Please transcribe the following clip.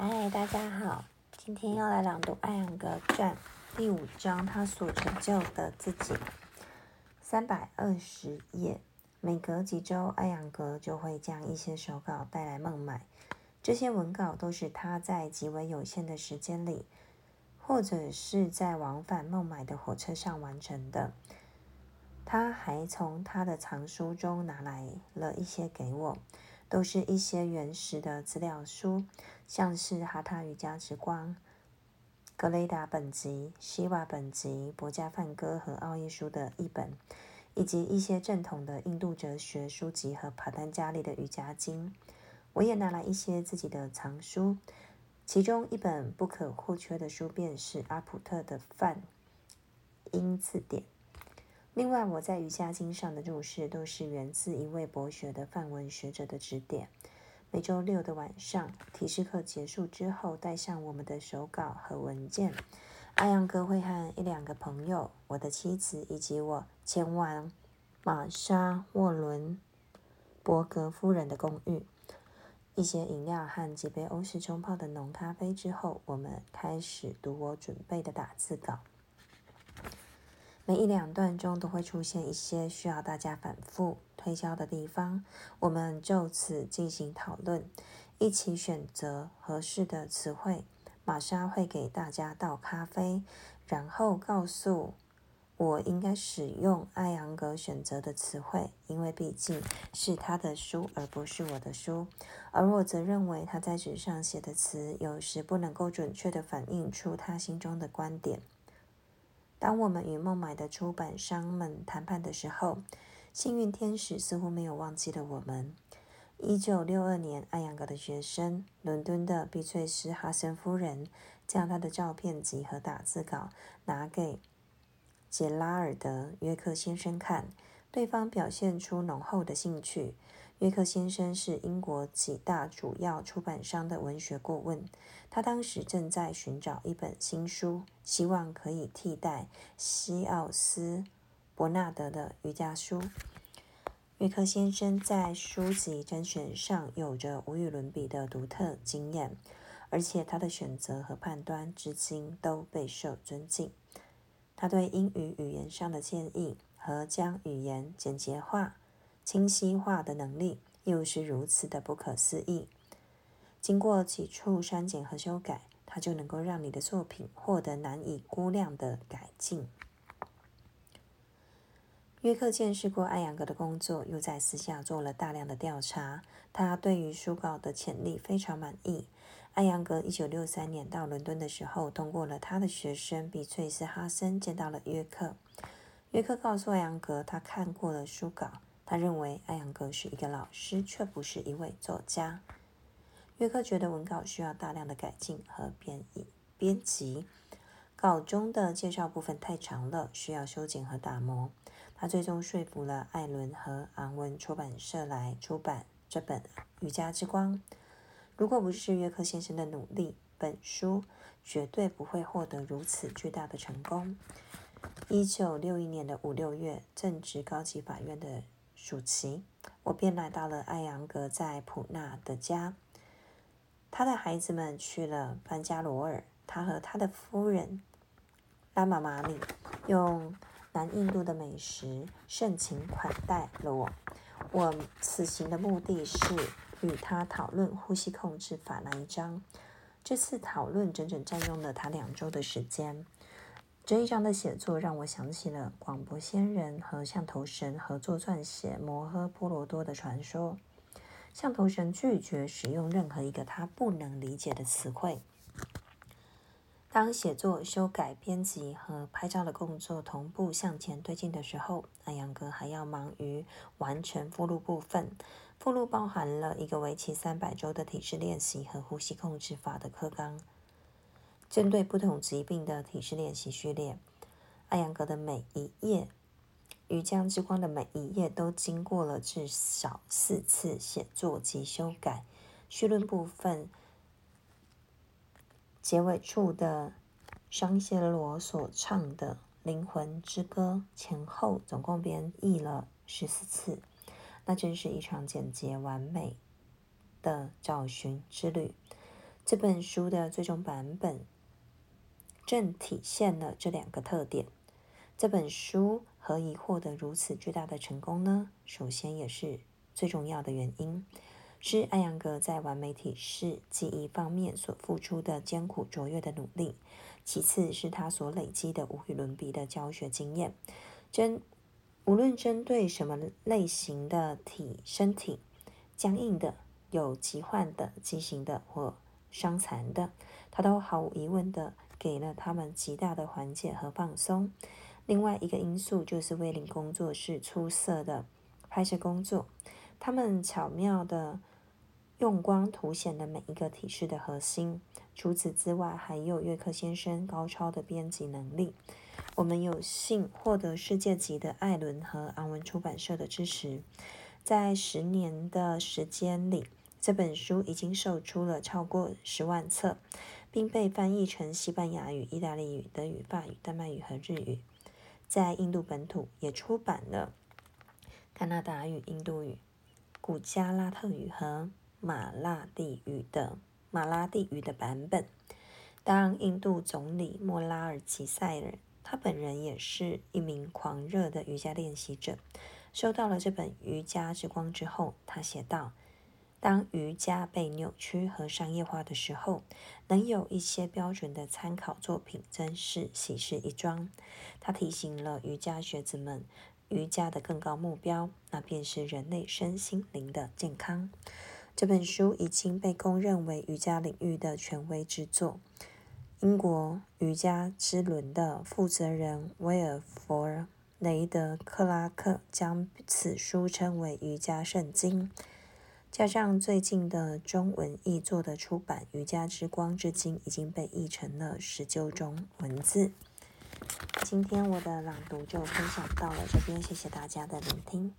嗨，大家好，今天要来朗读《艾扬格传》第五章，他所成就的自己。三百二十页，每隔几周，艾扬格就会将一些手稿带来孟买。这些文稿都是他在极为有限的时间里，或者是在往返孟买的火车上完成的。他还从他的藏书中拿来了一些给我。都是一些原始的资料书，像是《哈塔瑜伽之光》、《格雷达本集》、《希瓦本集》、《博加梵歌》和《奥义书》的译本，以及一些正统的印度哲学书籍和帕丹加利的瑜伽经。我也拿来一些自己的藏书，其中一本不可或缺的书便是阿普特的梵音字典。另外，我在瑜伽经上的注释都是源自一位博学的梵文学者的指点。每周六的晚上，提示课结束之后，带上我们的手稿和文件，阿阳哥会和一两个朋友、我的妻子以及我前往玛莎沃伦伯格夫人的公寓。一些饮料和几杯欧式冲泡的浓咖啡之后，我们开始读我准备的打字稿。每一两段中都会出现一些需要大家反复推敲的地方，我们就此进行讨论，一起选择合适的词汇。玛莎会给大家倒咖啡，然后告诉我应该使用艾扬格选择的词汇，因为毕竟是他的书而不是我的书。而我则认为他在纸上写的词有时不能够准确地反映出他心中的观点。当我们与孟买的出版商们谈判的时候，幸运天使似乎没有忘记了我们。一九六二年，艾扬格的学生，伦敦的碧翠丝哈森夫人，将他的照片集和打字稿拿给杰拉尔德约克先生看，对方表现出浓厚的兴趣。约克先生是英国几大主要出版商的文学顾问，他当时正在寻找一本新书，希望可以替代西奥斯·伯纳德的瑜伽书。约克先生在书籍甄选上有着无与伦比的独特经验，而且他的选择和判断至今都备受尊敬。他对英语语言上的建议和将语言简洁化。清晰化的能力又是如此的不可思议。经过几处删减和修改，它就能够让你的作品获得难以估量的改进。约克见识过艾扬格的工作，又在私下做了大量的调查。他对于书稿的潜力非常满意。艾扬格一九六三年到伦敦的时候，通过了他的学生比翠斯哈森，见到了约克。约克告诉艾扬格，他看过了书稿。他认为艾扬格是一个老师，却不是一位作家。约克觉得文稿需要大量的改进和编译、编辑，稿中的介绍部分太长了，需要修剪和打磨。他最终说服了艾伦和昂文出版社来出版这本《瑜伽之光》。如果不是约克先生的努力，本书绝对不会获得如此巨大的成功。一九六一年的五六月，正值高级法院的。暑期，我便来到了艾扬格在普纳的家。他的孩子们去了班加罗尔，他和他的夫人拉玛玛里用南印度的美食盛情款待了我。我此行的目的是与他讨论呼吸控制法那一章。这次讨论整整占用了他两周的时间。这一章的写作让我想起了广播仙人和象头神合作撰写《摩诃婆罗多》的传说。象头神拒绝使用任何一个他不能理解的词汇。当写作、修改、编辑和拍照的工作同步向前推进的时候，安阳哥还要忙于完成附录部分。附录包含了一个为期三百周的体式练习和呼吸控制法的课纲。针对不同疾病的体式练习序列，艾扬格的每一页《瑜伽之光》的每一页都经过了至少四次写作及修改。序论部分结尾处的商谢罗所唱的《灵魂之歌》前后总共编译了十四次，那真是一场简洁完美的找寻之旅。这本书的最终版本正体现了这两个特点。这本书何以获得如此巨大的成功呢？首先，也是最重要的原因，是艾扬格在完美体式记忆方面所付出的艰苦卓越的努力；其次是他所累积的无与伦比的教学经验。针无论针对什么类型的体身体，僵硬的、有疾患的、畸形的或伤残的，他都毫无疑问的给了他们极大的缓解和放松。另外一个因素就是威灵工作室出色的拍摄工作，他们巧妙的用光凸显了每一个体式的核心。除此之外，还有约克先生高超的编辑能力。我们有幸获得世界级的艾伦和昂文出版社的支持，在十年的时间里，这本书已经售出了超过十万册，并被翻译成西班牙语、意大利语、德语、法语、丹麦语和日语。在印度本土也出版了加拿大语、印度语、古加拉特语和马拉地语的马拉地语的版本。当印度总理莫拉尔吉塞尔。他本人也是一名狂热的瑜伽练习者。收到了这本《瑜伽之光》之后，他写道：“当瑜伽被扭曲和商业化的时候，能有一些标准的参考作品，真是喜事一桩。”他提醒了瑜伽学子们，瑜伽的更高目标，那便是人类身心灵的健康。这本书已经被公认为瑜伽领域的权威之作。英国瑜伽之轮的负责人威尔弗雷德克拉克将此书称为瑜伽圣经。加上最近的中文译作的出版，《瑜伽之光》至今已经被译成了十九种文字。今天我的朗读就分享到了这边，谢谢大家的聆听。